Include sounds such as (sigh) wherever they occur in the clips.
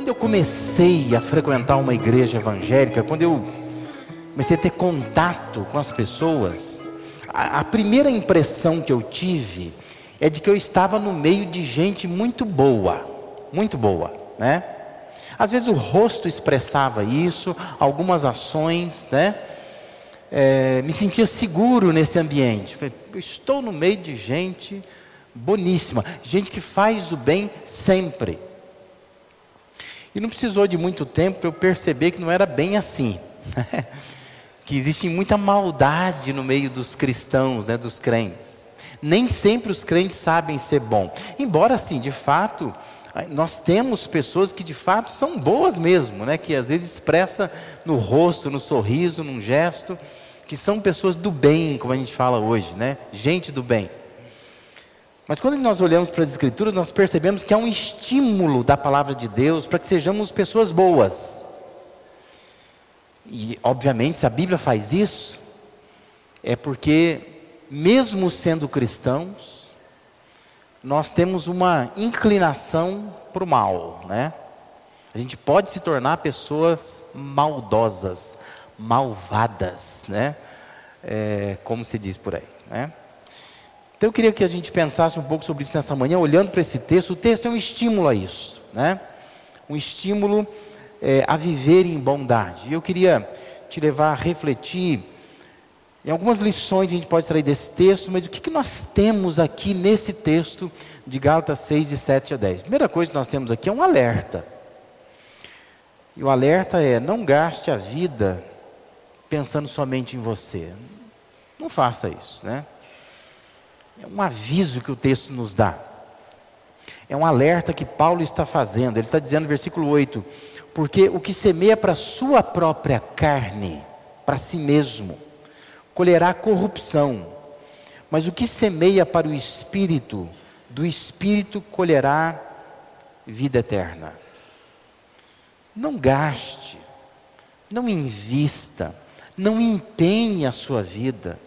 quando eu comecei a frequentar uma igreja evangélica, quando eu comecei a ter contato com as pessoas, a, a primeira impressão que eu tive é de que eu estava no meio de gente muito boa, muito boa, né? Às vezes o rosto expressava isso, algumas ações, né? É, me sentia seguro nesse ambiente. Eu estou no meio de gente boníssima, gente que faz o bem sempre. E não precisou de muito tempo para eu perceber que não era bem assim. (laughs) que existe muita maldade no meio dos cristãos, né, dos crentes. Nem sempre os crentes sabem ser bom. Embora, assim, de fato, nós temos pessoas que de fato são boas mesmo, né, que às vezes expressa no rosto, no sorriso, num gesto, que são pessoas do bem, como a gente fala hoje, né? Gente do bem. Mas quando nós olhamos para as Escrituras, nós percebemos que há um estímulo da palavra de Deus para que sejamos pessoas boas. E, obviamente, se a Bíblia faz isso, é porque, mesmo sendo cristãos, nós temos uma inclinação para o mal, né? A gente pode se tornar pessoas maldosas, malvadas, né? É, como se diz por aí, né? Então eu queria que a gente pensasse um pouco sobre isso nessa manhã, olhando para esse texto. O texto é um estímulo a isso, né? Um estímulo é, a viver em bondade. E eu queria te levar a refletir em algumas lições que a gente pode extrair desse texto, mas o que, que nós temos aqui nesse texto de Gálatas 6, de 7 a 10? Primeira coisa que nós temos aqui é um alerta. E o alerta é: não gaste a vida pensando somente em você. Não faça isso, né? É um aviso que o texto nos dá. É um alerta que Paulo está fazendo. Ele está dizendo no versículo 8: Porque o que semeia para sua própria carne, para si mesmo, colherá corrupção. Mas o que semeia para o espírito, do espírito colherá vida eterna. Não gaste, não invista, não empenhe a sua vida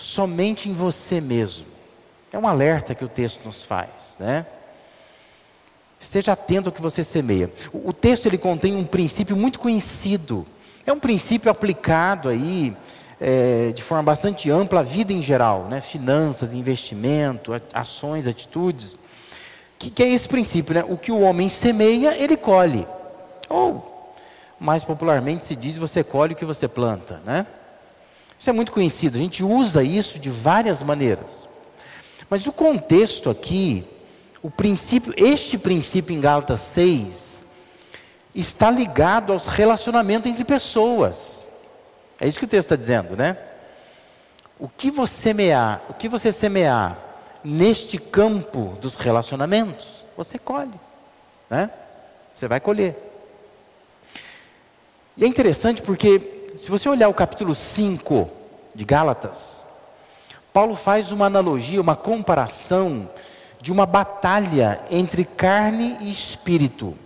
somente em você mesmo. É um alerta que o texto nos faz, né? Esteja atento ao que você semeia. O, o texto ele contém um princípio muito conhecido. É um princípio aplicado aí é, de forma bastante ampla à vida em geral, né? Finanças, investimento, ações, atitudes. Que, que é esse princípio, né? O que o homem semeia, ele colhe. Ou, mais popularmente se diz, você colhe o que você planta, né? Isso é muito conhecido, a gente usa isso de várias maneiras. Mas o contexto aqui, o princípio, este princípio em Gálatas 6, está ligado aos relacionamentos entre pessoas. É isso que o texto está dizendo, né? O que você semear, o que você semear neste campo dos relacionamentos, você colhe, né? Você vai colher. E é interessante porque se você olhar o capítulo 5 de Gálatas, Paulo faz uma analogia, uma comparação de uma batalha entre carne e espírito,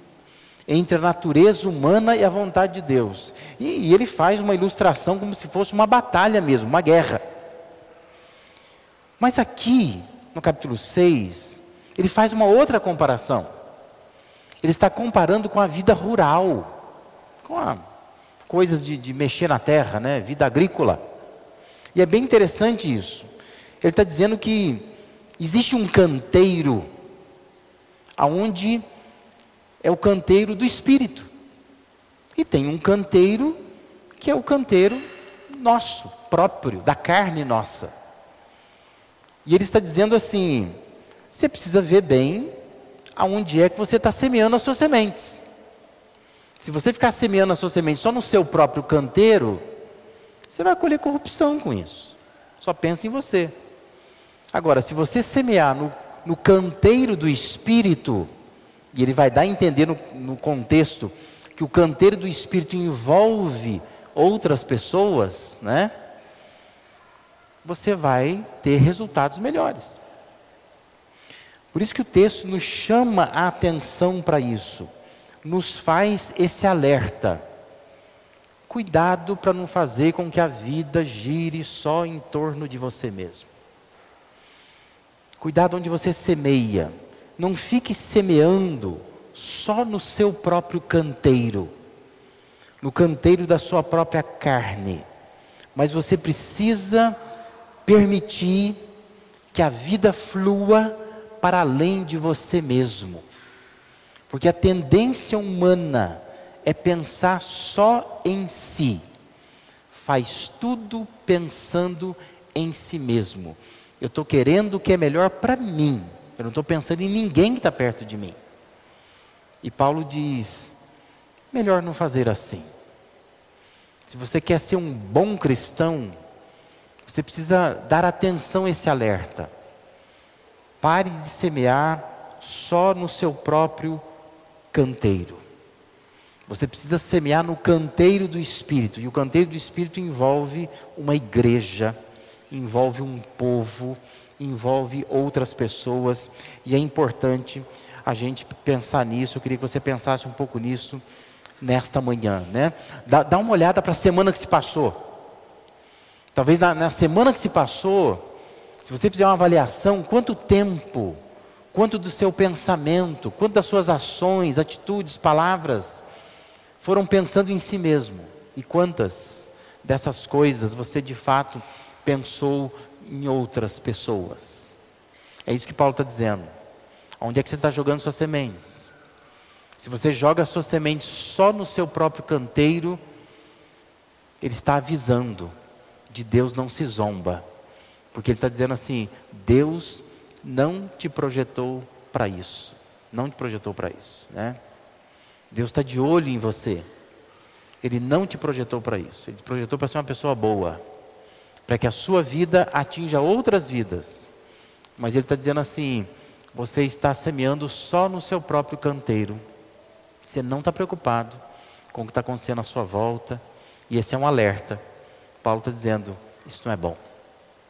entre a natureza humana e a vontade de Deus. E, e ele faz uma ilustração como se fosse uma batalha mesmo, uma guerra. Mas aqui, no capítulo 6, ele faz uma outra comparação. Ele está comparando com a vida rural, com a coisas de, de mexer na terra, né? vida agrícola. E é bem interessante isso. Ele está dizendo que existe um canteiro, aonde é o canteiro do espírito. E tem um canteiro que é o canteiro nosso, próprio, da carne nossa. E ele está dizendo assim: você precisa ver bem aonde é que você está semeando as suas sementes. Se você ficar semeando a sua semente só no seu próprio canteiro, você vai colher corrupção com isso. Só pensa em você. Agora, se você semear no, no canteiro do espírito, e ele vai dar a entender no, no contexto que o canteiro do espírito envolve outras pessoas, né? Você vai ter resultados melhores. Por isso que o texto nos chama a atenção para isso nos faz esse alerta. Cuidado para não fazer com que a vida gire só em torno de você mesmo. Cuidado onde você semeia. Não fique semeando só no seu próprio canteiro, no canteiro da sua própria carne. Mas você precisa permitir que a vida flua para além de você mesmo. Porque a tendência humana é pensar só em si. Faz tudo pensando em si mesmo. Eu estou querendo o que é melhor para mim. Eu não estou pensando em ninguém que está perto de mim. E Paulo diz: melhor não fazer assim. Se você quer ser um bom cristão, você precisa dar atenção a esse alerta. Pare de semear só no seu próprio canteiro. Você precisa semear no canteiro do Espírito. E o canteiro do Espírito envolve uma igreja, envolve um povo, envolve outras pessoas. E é importante a gente pensar nisso. Eu queria que você pensasse um pouco nisso nesta manhã, né? Dá, dá uma olhada para a semana que se passou. Talvez na, na semana que se passou, se você fizer uma avaliação, quanto tempo, quanto do seu pensamento, quanto das suas ações, atitudes, palavras foram pensando em si mesmo e quantas dessas coisas você de fato pensou em outras pessoas. É isso que Paulo está dizendo. Onde é que você está jogando suas sementes? Se você joga a sua semente só no seu próprio canteiro, ele está avisando de Deus não se zomba. Porque ele está dizendo assim: Deus não te projetou para isso. Não te projetou para isso. Né? Deus está de olho em você. Ele não te projetou para isso. Ele te projetou para ser uma pessoa boa. Para que a sua vida atinja outras vidas. Mas ele está dizendo assim: você está semeando só no seu próprio canteiro. Você não está preocupado com o que está acontecendo à sua volta. E esse é um alerta. Paulo está dizendo: isso não é bom.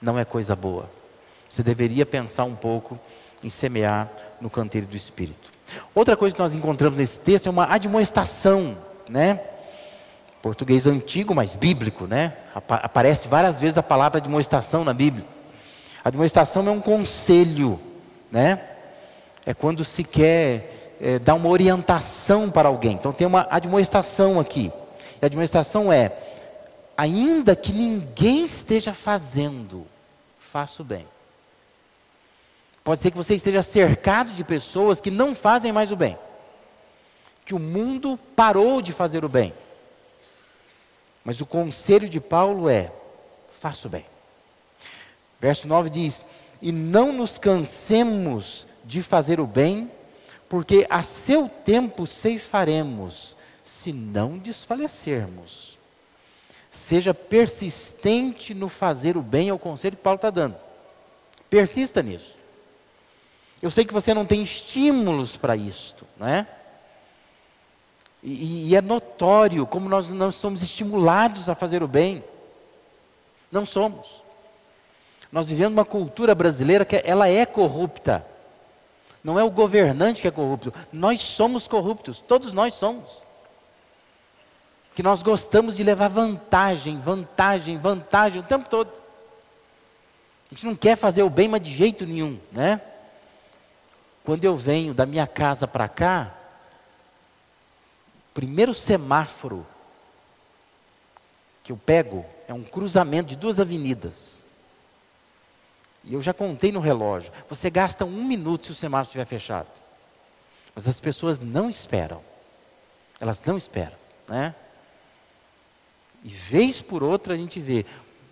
Não é coisa boa. Você deveria pensar um pouco em semear no canteiro do Espírito. Outra coisa que nós encontramos nesse texto é uma admoestação, né? Português antigo, mas bíblico, né? Aparece várias vezes a palavra admoestação na Bíblia. Admoestação é um conselho, né? é quando se quer é, dar uma orientação para alguém. Então tem uma admoestação aqui. E a admoestação é: ainda que ninguém esteja fazendo, faça o bem. Pode ser que você esteja cercado de pessoas que não fazem mais o bem. Que o mundo parou de fazer o bem. Mas o conselho de Paulo é: faça o bem. Verso 9 diz: E não nos cansemos de fazer o bem, porque a seu tempo ceifaremos, se não desfalecermos. Seja persistente no fazer o bem, é o conselho que Paulo está dando. Persista nisso. Eu sei que você não tem estímulos para isto, não é? E, e, é notório como nós não somos estimulados a fazer o bem. Não somos. Nós vivemos uma cultura brasileira que ela é corrupta. Não é o governante que é corrupto. Nós somos corruptos. Todos nós somos. Que nós gostamos de levar vantagem, vantagem, vantagem o tempo todo. A gente não quer fazer o bem, mas de jeito nenhum, né? Quando eu venho da minha casa para cá, primeiro semáforo que eu pego é um cruzamento de duas avenidas. E eu já contei no relógio. Você gasta um minuto se o semáforo estiver fechado. Mas as pessoas não esperam. Elas não esperam, né? E vez por outra a gente vê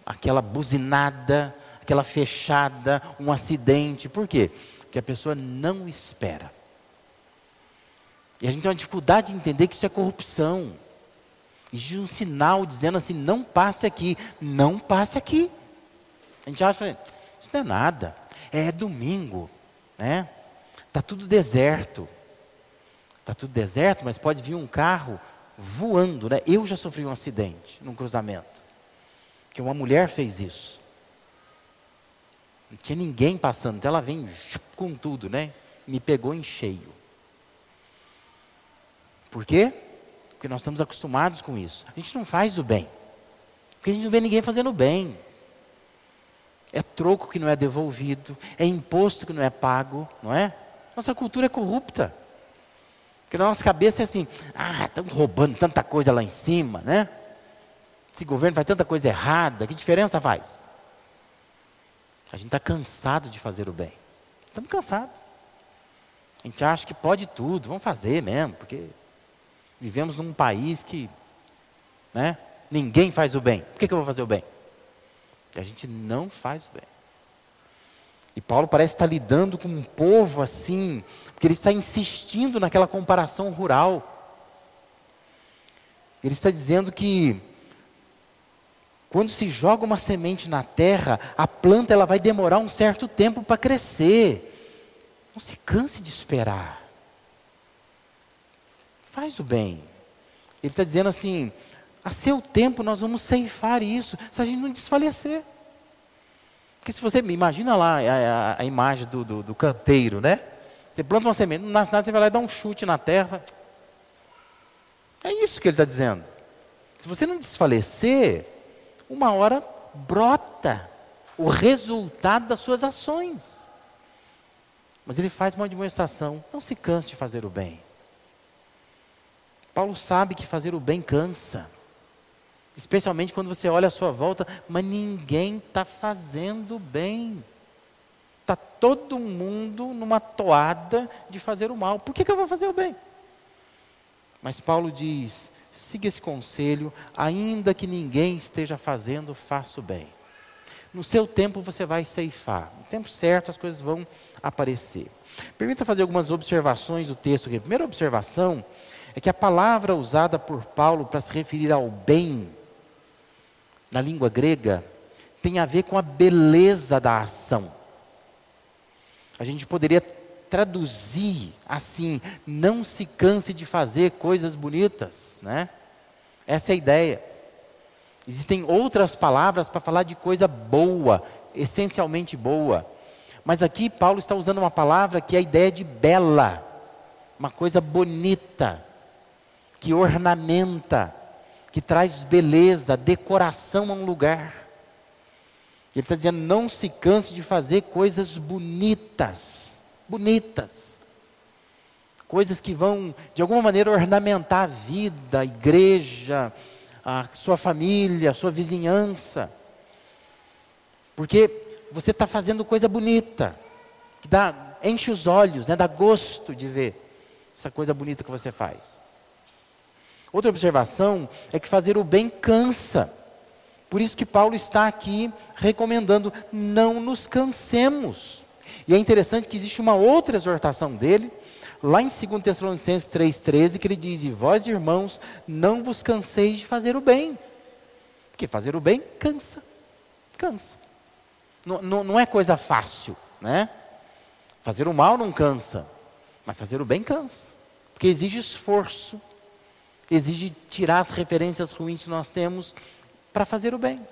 aquela buzinada, aquela fechada, um acidente. Por quê? Porque a pessoa não espera. E a gente tem uma dificuldade de entender que isso é corrupção. Existe um sinal dizendo assim: não passe aqui, não passe aqui. A gente acha, isso não é nada. É domingo, né? Tá tudo deserto. Tá tudo deserto, mas pode vir um carro voando, né? Eu já sofri um acidente num cruzamento. Que uma mulher fez isso. Não tinha ninguém passando, então ela vem com tudo, né? Me pegou em cheio. Por quê? Porque nós estamos acostumados com isso. A gente não faz o bem. Porque a gente não vê ninguém fazendo o bem. É troco que não é devolvido, é imposto que não é pago, não é? Nossa cultura é corrupta. Porque na nossa cabeça é assim, ah, estão roubando tanta coisa lá em cima, né? Esse governo faz tanta coisa errada, que diferença faz? A gente está cansado de fazer o bem. Estamos cansados. A gente acha que pode tudo, vamos fazer mesmo, porque vivemos num país que né, ninguém faz o bem. Por que, que eu vou fazer o bem? Porque a gente não faz o bem. E Paulo parece estar lidando com um povo assim, porque ele está insistindo naquela comparação rural. Ele está dizendo que quando se joga uma semente na terra, a planta ela vai demorar um certo tempo para crescer. Não se canse de esperar. Faz o bem. Ele está dizendo assim: a seu tempo nós vamos ceifar isso, se a gente não desfalecer. Porque se você imagina lá a, a, a imagem do, do, do, canteiro, né? Você planta uma semente, não nasce nada, você vai lá e dá um chute na terra. É isso que ele está dizendo. Se você não desfalecer, uma hora brota o resultado das suas ações. Mas ele faz uma demonstração. Não se canse de fazer o bem. Paulo sabe que fazer o bem cansa. Especialmente quando você olha à sua volta, mas ninguém está fazendo bem. Está todo mundo numa toada de fazer o mal. Por que, que eu vou fazer o bem? Mas Paulo diz: siga esse conselho, ainda que ninguém esteja fazendo, faça o bem. No seu tempo você vai ceifar. No tempo certo as coisas vão aparecer. Permita fazer algumas observações do texto aqui. A primeira observação é que a palavra usada por Paulo para se referir ao bem na língua grega, tem a ver com a beleza da ação. A gente poderia traduzir assim: não se canse de fazer coisas bonitas, né? Essa é a ideia. Existem outras palavras para falar de coisa boa, essencialmente boa. Mas aqui Paulo está usando uma palavra que é a ideia de bela, uma coisa bonita, que ornamenta, que traz beleza, decoração a um lugar. Ele está dizendo: não se canse de fazer coisas bonitas, bonitas. Coisas que vão, de alguma maneira, ornamentar a vida, a igreja, a sua família, a sua vizinhança. Porque você está fazendo coisa bonita, que dá, enche os olhos, né, dá gosto de ver essa coisa bonita que você faz. Outra observação é que fazer o bem cansa. Por isso que Paulo está aqui recomendando não nos cansemos. E é interessante que existe uma outra exortação dele, lá em 2 Tessalonicenses 3,13, que ele diz: E vós, irmãos, não vos canseis de fazer o bem. Porque fazer o bem cansa. Cansa. Não, não, não é coisa fácil, né? Fazer o mal não cansa, mas fazer o bem cansa. Porque exige esforço, exige tirar as referências ruins que nós temos para fazer o bem.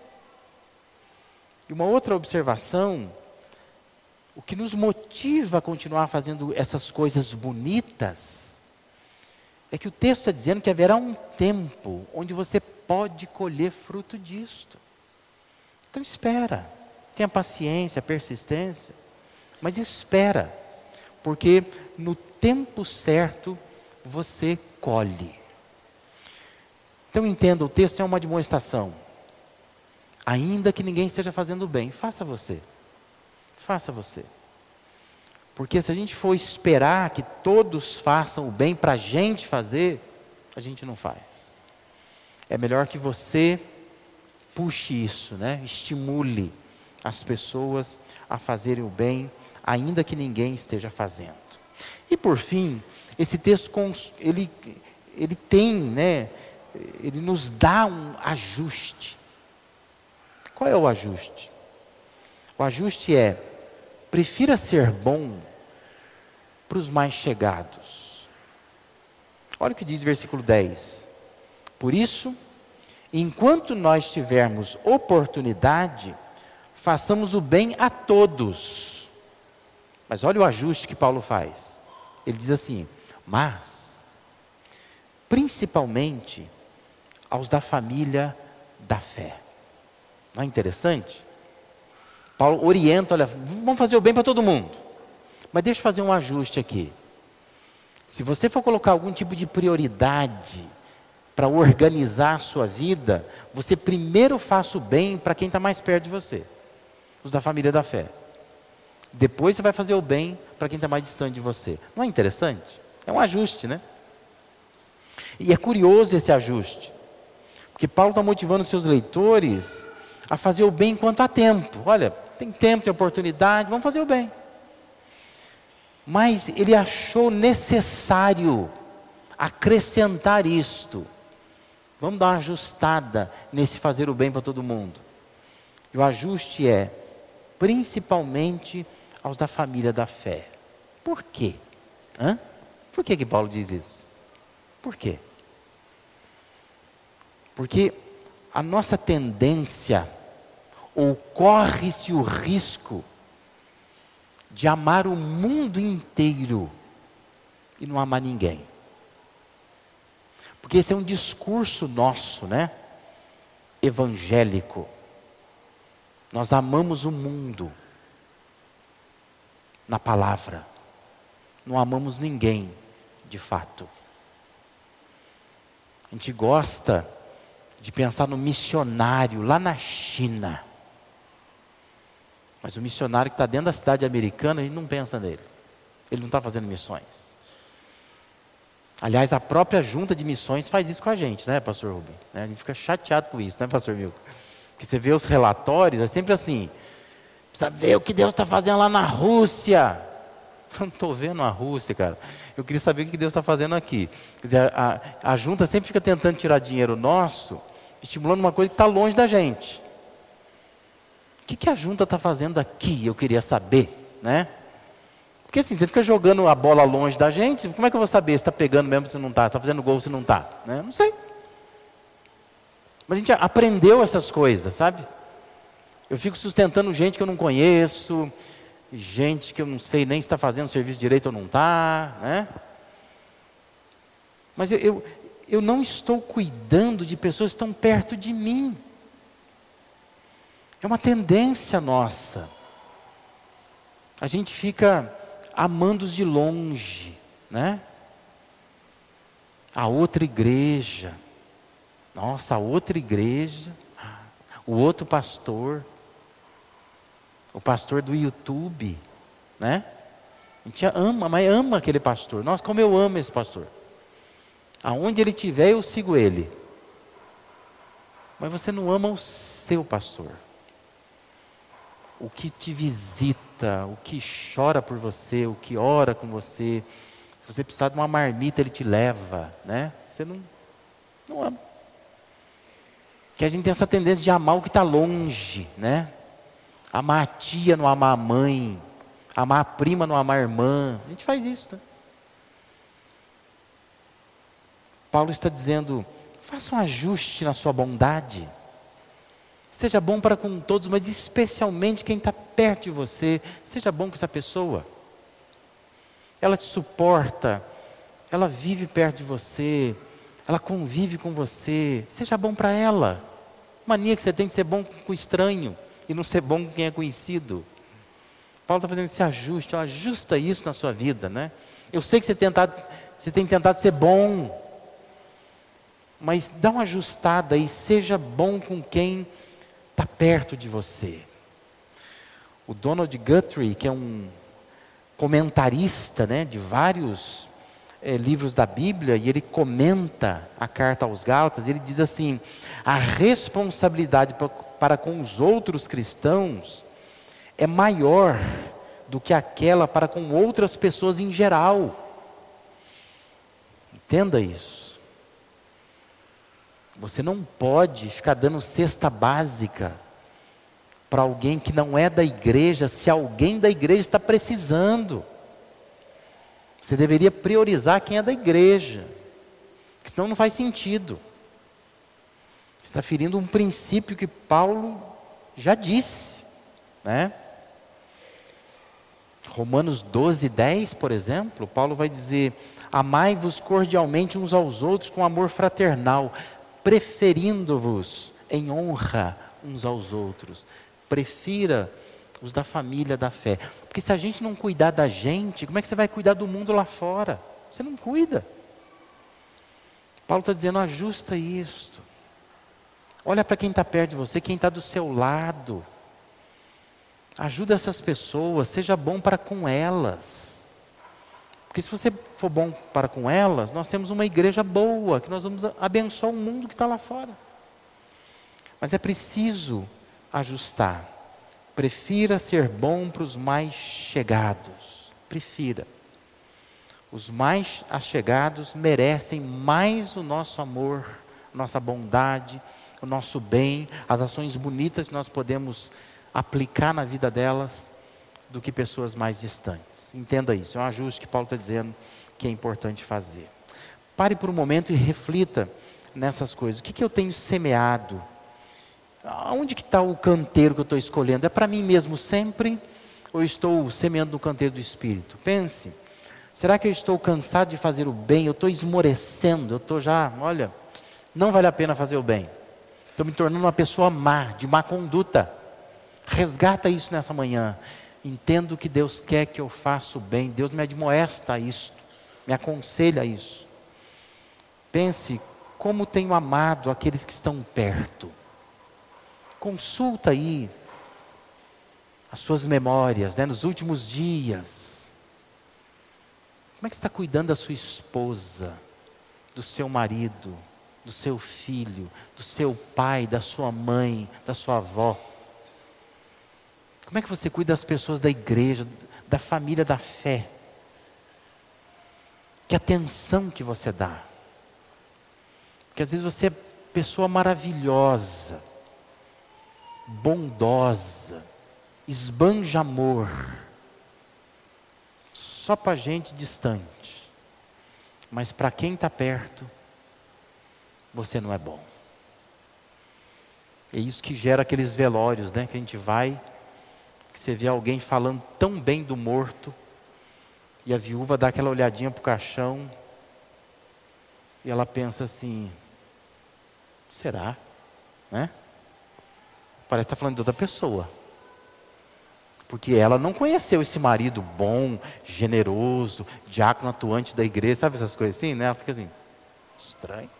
E uma outra observação, o que nos motiva a continuar fazendo essas coisas bonitas, é que o texto está dizendo que haverá um tempo onde você pode colher fruto disto. Então espera, tenha paciência, persistência, mas espera, porque no tempo certo você colhe. Então entenda, o texto é uma demonstração. Ainda que ninguém esteja fazendo bem, faça você. Faça você. Porque se a gente for esperar que todos façam o bem para a gente fazer, a gente não faz. É melhor que você puxe isso, né? estimule as pessoas a fazerem o bem, ainda que ninguém esteja fazendo. E por fim, esse texto ele, ele tem né, ele nos dá um ajuste. Qual é o ajuste? O ajuste é: prefira ser bom para os mais chegados. Olha o que diz o versículo 10. Por isso, enquanto nós tivermos oportunidade, façamos o bem a todos. Mas olha o ajuste que Paulo faz. Ele diz assim: mas, principalmente, aos da família da fé. Não é interessante? Paulo orienta, olha, vamos fazer o bem para todo mundo. Mas deixa eu fazer um ajuste aqui. Se você for colocar algum tipo de prioridade para organizar a sua vida, você primeiro faça o bem para quem está mais perto de você, os da família da fé. Depois você vai fazer o bem para quem está mais distante de você. Não é interessante? É um ajuste, né? E é curioso esse ajuste, porque Paulo está motivando seus leitores a fazer o bem enquanto há tempo. Olha, tem tempo, tem oportunidade, vamos fazer o bem. Mas ele achou necessário acrescentar isto. Vamos dar uma ajustada nesse fazer o bem para todo mundo. E o ajuste é, principalmente aos da família da fé. Por quê? Hã? Por que, que Paulo diz isso? Por quê? Porque a nossa tendência, ou corre-se o risco, de amar o mundo inteiro e não amar ninguém. Porque esse é um discurso nosso, né? Evangélico. Nós amamos o mundo na palavra. Não amamos ninguém, de fato. A gente gosta de pensar no missionário lá na China mas o missionário que está dentro da cidade americana, a gente não pensa nele. Ele não está fazendo missões. Aliás, a própria junta de missões faz isso com a gente, né, pastor Rubem? Né, a gente fica chateado com isso, né, pastor Milton? Porque você vê os relatórios, é sempre assim. Precisa ver o que Deus está fazendo lá na Rússia. (laughs) Eu não estou vendo a Rússia, cara. Eu queria saber o que Deus está fazendo aqui. Quer dizer, a, a junta sempre fica tentando tirar dinheiro nosso, estimulando uma coisa que está longe da gente que, que a junta está fazendo aqui? Eu queria saber, né? Porque assim, você fica jogando a bola longe da gente, como é que eu vou saber se está pegando mesmo se não está, está fazendo gol se não está? Né? Não sei. Mas a gente aprendeu essas coisas, sabe? Eu fico sustentando gente que eu não conheço, gente que eu não sei nem se está fazendo serviço direito ou não está, né? Mas eu, eu, eu não estou cuidando de pessoas que estão perto de mim. É uma tendência nossa. A gente fica amando os de longe, né? A outra igreja. Nossa, a outra igreja. O outro pastor. O pastor do YouTube, né? A gente ama, mas ama aquele pastor. Nossa, como eu amo esse pastor. Aonde ele estiver, eu sigo ele. Mas você não ama o seu pastor o que te visita, o que chora por você, o que ora com você. Se você precisar de uma marmita, ele te leva, né? Você não, não ama. Que a gente tem essa tendência de amar o que está longe, né? Amar a tia, não amar a mãe. Amar a prima, não amar a irmã. A gente faz isso, né? Paulo está dizendo: faça um ajuste na sua bondade. Seja bom para com todos, mas especialmente quem está perto de você. Seja bom com essa pessoa. Ela te suporta, ela vive perto de você, ela convive com você. Seja bom para ela. Mania que você tem de ser bom com o estranho e não ser bom com quem é conhecido. Paulo está fazendo esse ajuste, ajusta isso na sua vida, né? Eu sei que você, tentado, você tem tentado ser bom, mas dá uma ajustada e seja bom com quem perto de você. O Donald Guthrie, que é um comentarista né, de vários é, livros da Bíblia, e ele comenta a carta aos Gálatas, ele diz assim: a responsabilidade para, com os outros cristãos é maior do que aquela para com outras pessoas em geral. Entenda isso. Você não pode ficar dando cesta básica para alguém que não é da igreja, se alguém da igreja está precisando. Você deveria priorizar quem é da igreja, senão não faz sentido. Está ferindo um princípio que Paulo já disse, né? Romanos 12, 10, por exemplo, Paulo vai dizer: Amai-vos cordialmente uns aos outros com amor fraternal, preferindo-vos em honra uns aos outros. Prefira os da família da fé. Porque se a gente não cuidar da gente, como é que você vai cuidar do mundo lá fora? Você não cuida. Paulo está dizendo: ajusta isto. Olha para quem está perto de você, quem está do seu lado. Ajuda essas pessoas, seja bom para com elas. Porque se você for bom para com elas, nós temos uma igreja boa, que nós vamos abençoar o mundo que está lá fora. Mas é preciso ajustar. Prefira ser bom para os mais chegados. Prefira. Os mais achegados merecem mais o nosso amor, nossa bondade, o nosso bem, as ações bonitas que nós podemos aplicar na vida delas, do que pessoas mais distantes. Entenda isso, é um ajuste que Paulo está dizendo que é importante fazer. Pare por um momento e reflita nessas coisas. O que, que eu tenho semeado? Onde que está o canteiro que eu estou escolhendo? É para mim mesmo sempre? Ou estou semeando no canteiro do Espírito? Pense. Será que eu estou cansado de fazer o bem? Eu estou esmorecendo, eu estou já, olha, não vale a pena fazer o bem. Estou me tornando uma pessoa má, de má conduta. Resgata isso nessa manhã. Entendo que Deus quer que eu faça o bem. Deus me admoesta a isso, me aconselha a isso. Pense como tenho amado aqueles que estão perto. Consulta aí as suas memórias, né, nos últimos dias como é que você está cuidando da sua esposa, do seu marido, do seu filho, do seu pai, da sua mãe, da sua avó? Como é que você cuida das pessoas da igreja, da família da fé? Que atenção que você dá. Porque às vezes você é pessoa maravilhosa, bondosa, esbanja amor só para gente distante. Mas para quem está perto, você não é bom. É isso que gera aqueles velórios, né? Que a gente vai, que você vê alguém falando tão bem do morto, e a viúva dá aquela olhadinha para o caixão, e ela pensa assim: será? Né? Parece estar tá falando de outra pessoa. Porque ela não conheceu esse marido bom, generoso, diácono atuante da igreja, sabe essas coisas assim, né? Ela fica assim, estranho.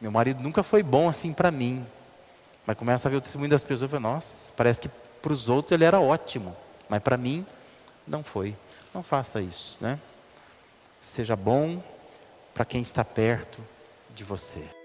Meu marido nunca foi bom assim para mim. Mas começa a ver o testemunho das pessoas e fala, nossa, parece que para os outros ele era ótimo, mas para mim não foi. Não faça isso, né? Seja bom para quem está perto de você.